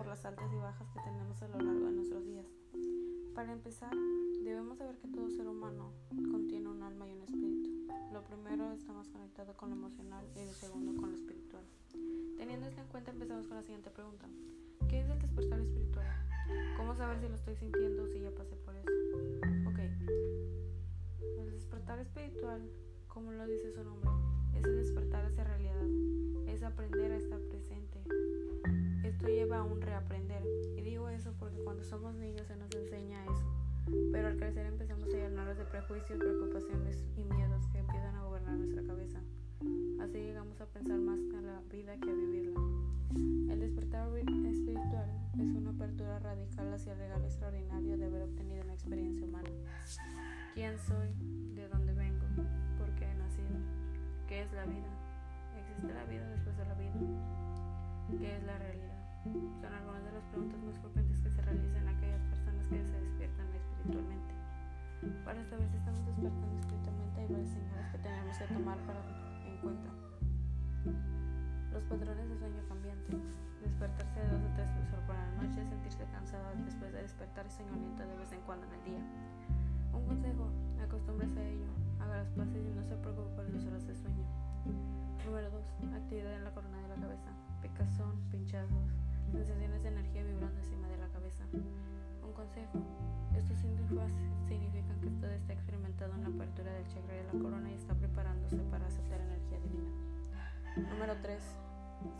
por las altas y bajas que tenemos a lo largo de nuestros días? Para empezar, debemos saber que todo ser humano contiene un alma y un espíritu. Lo primero está más conectado con lo emocional y el segundo con lo espiritual. Teniendo esto en cuenta, empezamos con la siguiente pregunta. ¿Qué es el despertar espiritual? ¿Cómo saber si lo estoy sintiendo o si ya pasé por eso? Ok. El despertar espiritual, como lo dice su nombre, es el despertar hacia realidad. Es aprender a estar presente. Esto lleva a un reaprender. Y digo eso porque cuando somos niños se nos enseña eso. Pero al crecer empezamos a llenarnos de prejuicios, preocupaciones y miedos que empiezan a gobernar nuestra cabeza. Así llegamos a pensar más a la vida que a vivirla. El despertar espiritual es una apertura radical hacia el regalo extraordinario de haber obtenido una experiencia humana. ¿Quién soy? ¿De dónde vengo? ¿Por qué he nacido? ¿Qué es la vida? ¿Existe la vida después de la vida? ¿Qué es la realidad? Son algunas de las preguntas más frecuentes que se realizan a aquellas personas que se despiertan espiritualmente. Para saber si estamos despertando espiritualmente hay varias señales que tenemos que tomar para en cuenta. Los patrones de sueño cambiante. Despertarse de dos o tres veces por la noche, sentirse cansado después de despertar y soñoliento de vez en cuando en el día. Un consejo, acostúmbrese a ello, haga las paces y no se preocupe por las horas de sueño. Número 2. Actividad en la corona de la cabeza. Picazón, pinchazos, sensaciones de energía vibrando encima de la cabeza. Un consejo. Estos síntomas significan que usted está experimentando una apertura del chakra de la corona y está preparándose para aceptar energía divina. Número 3.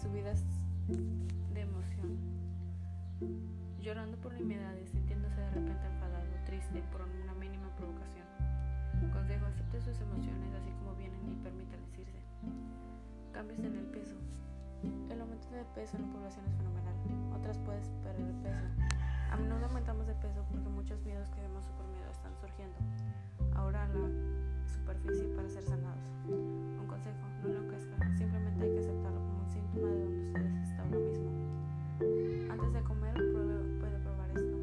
Subidas de emoción. Llorando por nimiedades, sintiéndose de repente enfadado, triste por una mínima provocación. Consejo, acepte sus emociones así como vienen y permítales irse. Cambios en el peso. El aumento de peso en la población es fenomenal. Puedes perder peso. A menudo aumentamos de peso porque muchos miedos que hemos suprimido están surgiendo. Ahora la superficie para ser sanados. Un consejo, no lo enloquezca, simplemente hay que aceptarlo como un síntoma de donde ustedes están ahora mismo. Antes de comer, puede probar esto.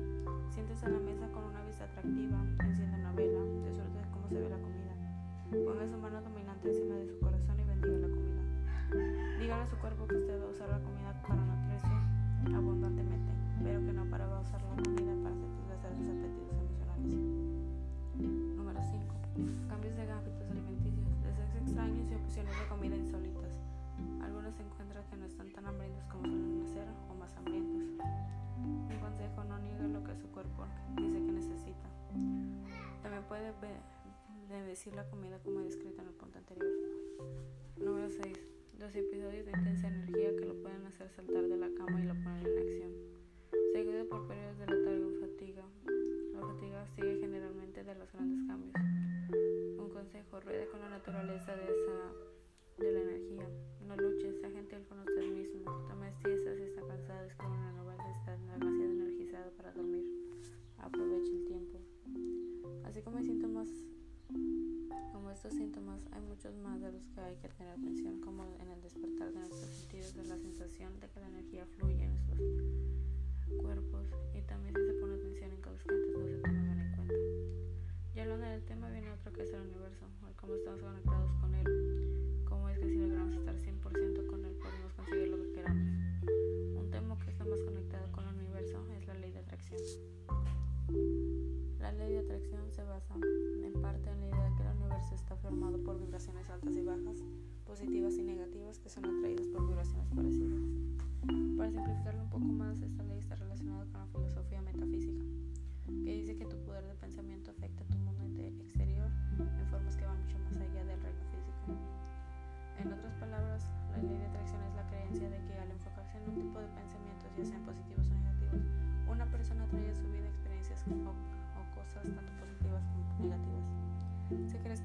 Siéntese a la mesa con una vista atractiva, encienda una vela, disfrute de cómo se ve la comida. Ponga su mano dominante encima de su corazón y bendiga la comida. Dígale a su cuerpo que la comida como descrito en el punto anterior. Número 6. Los episodios de intensa energía que lo pueden hacer saltar de la cama y lo ponen en acción. Seguido por periodos de letargo y fatiga. La fatiga sigue generalmente de los grandes cambios. Un consejo, ruede con la naturaleza de esa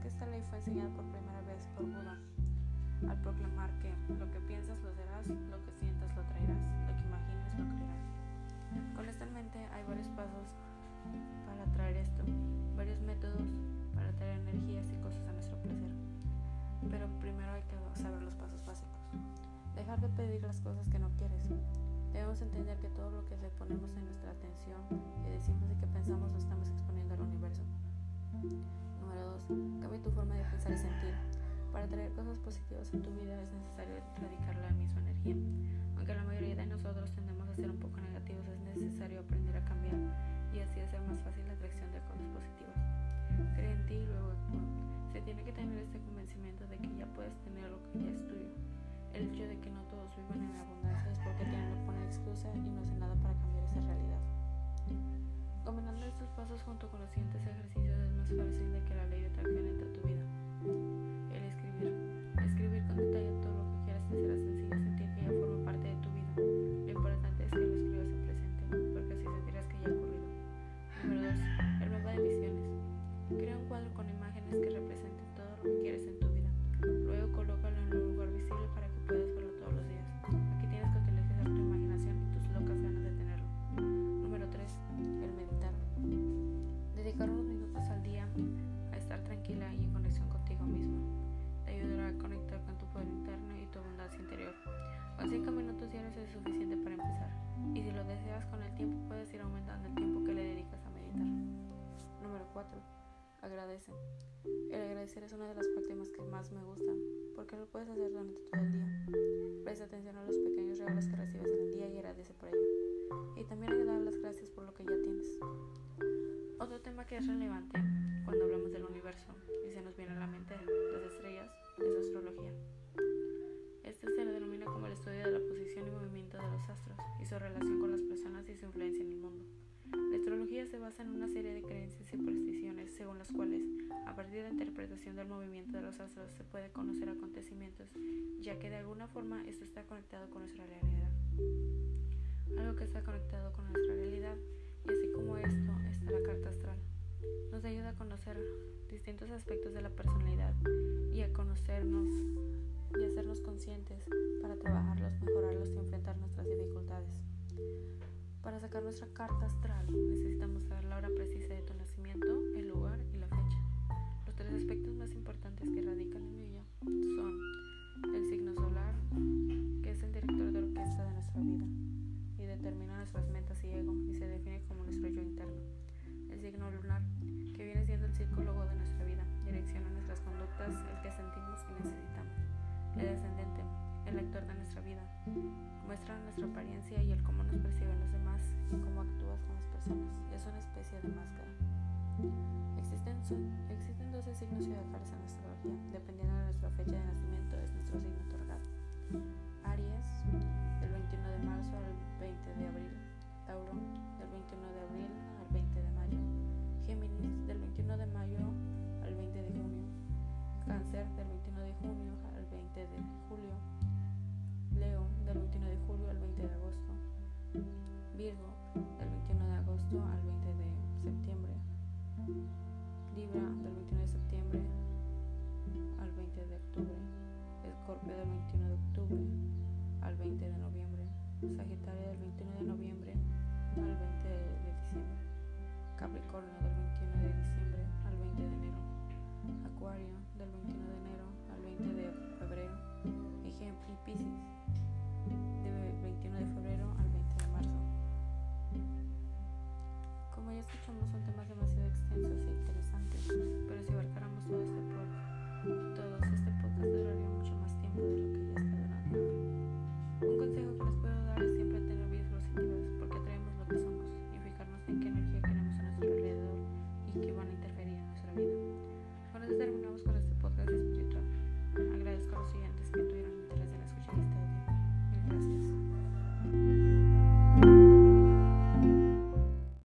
que esta ley fue enseñada por primera vez por Buda al proclamar que lo que piensas lo serás, lo que sientas lo traerás, lo que imagines lo creerás. Con esta en mente hay varios pasos para traer esto, varios métodos para traer energías y cosas a nuestro placer. Pero primero hay que saber los pasos básicos. Dejar de pedir las cosas que no quieres. Debemos entender que todo lo que le ponemos en nuestra atención, que decimos y que pensamos lo estamos exponiendo al universo. Número 2. Cambia tu forma de pensar y sentir. Para traer cosas positivas en tu vida es necesario radicar la misma energía. Aunque la mayoría de nosotros tendemos a ser un poco negativos, es necesario aprender a cambiar y así hacer más fácil la atracción de cosas positivas. Cree en ti y luego actúa. Se tiene que tener este convencimiento de que ya puedes tener lo que ya es tuyo. El hecho de que no todos vivan en abundancia es porque tienen poner excusa y no hacen nada para cambiar esa realidad. Combinando estos pasos junto con los siguientes El agradecer es una de las prácticas que más me gustan, porque lo puedes hacer durante todo el día. Presta atención a los pequeños regalos que recibes en el día y agradece por ello. Y también hay que dar las gracias por lo que ya tienes. Otro tema que es relevante cuando hablamos del universo y se nos viene a la mente las estrellas se puede conocer acontecimientos, ya que de alguna forma esto está conectado con nuestra realidad. Algo que está conectado con nuestra realidad, y así como esto está la carta astral. Nos ayuda a conocer distintos aspectos de la personalidad y a conocernos y hacernos conscientes para trabajarlos, mejorarlos y enfrentar nuestras dificultades. Para sacar nuestra carta astral necesitamos saber la hora precisa de tu nacimiento, el lugar y la fecha. Los tres aspectos más importantes que radican nuestra apariencia y el cómo nos perciben los demás y cómo actúas con las personas. Es una especie de máscara. Existen, existen 12 signos zodiacales en astrología. Dependiendo de nuestra fecha de nacimiento, es nuestro signo otorgado. Aries, del 21 de marzo al 20 de abril. Tauro, del 21 de abril al 20 de mayo. Géminis, del 21 de mayo al 20 de junio. Cáncer, del 21 de junio al 20 de julio. Leo, del 21 de julio al 20 de agosto. Virgo, del 21 de agosto al 20 de septiembre. Libra, del 21 de septiembre al 20 de octubre. Escorpio, del 21 de octubre al 20 de noviembre. Sagitario, del 21 de noviembre al 20 de diciembre. Capricornio, del